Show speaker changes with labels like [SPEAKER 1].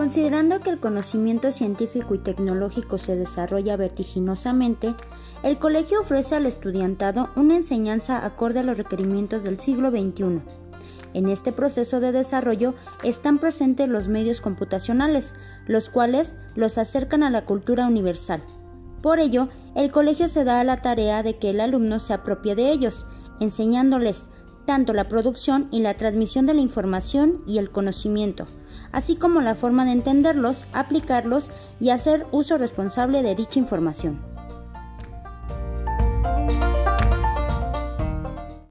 [SPEAKER 1] Considerando que el conocimiento científico y tecnológico se desarrolla vertiginosamente, el colegio ofrece al estudiantado una enseñanza acorde a los requerimientos del siglo XXI. En este proceso de desarrollo están presentes los medios computacionales, los cuales los acercan a la cultura universal. Por ello, el colegio se da a la tarea de que el alumno se apropie de ellos, enseñándoles tanto la producción y la transmisión de la información y el conocimiento, así como la forma de entenderlos, aplicarlos y hacer uso responsable de dicha información.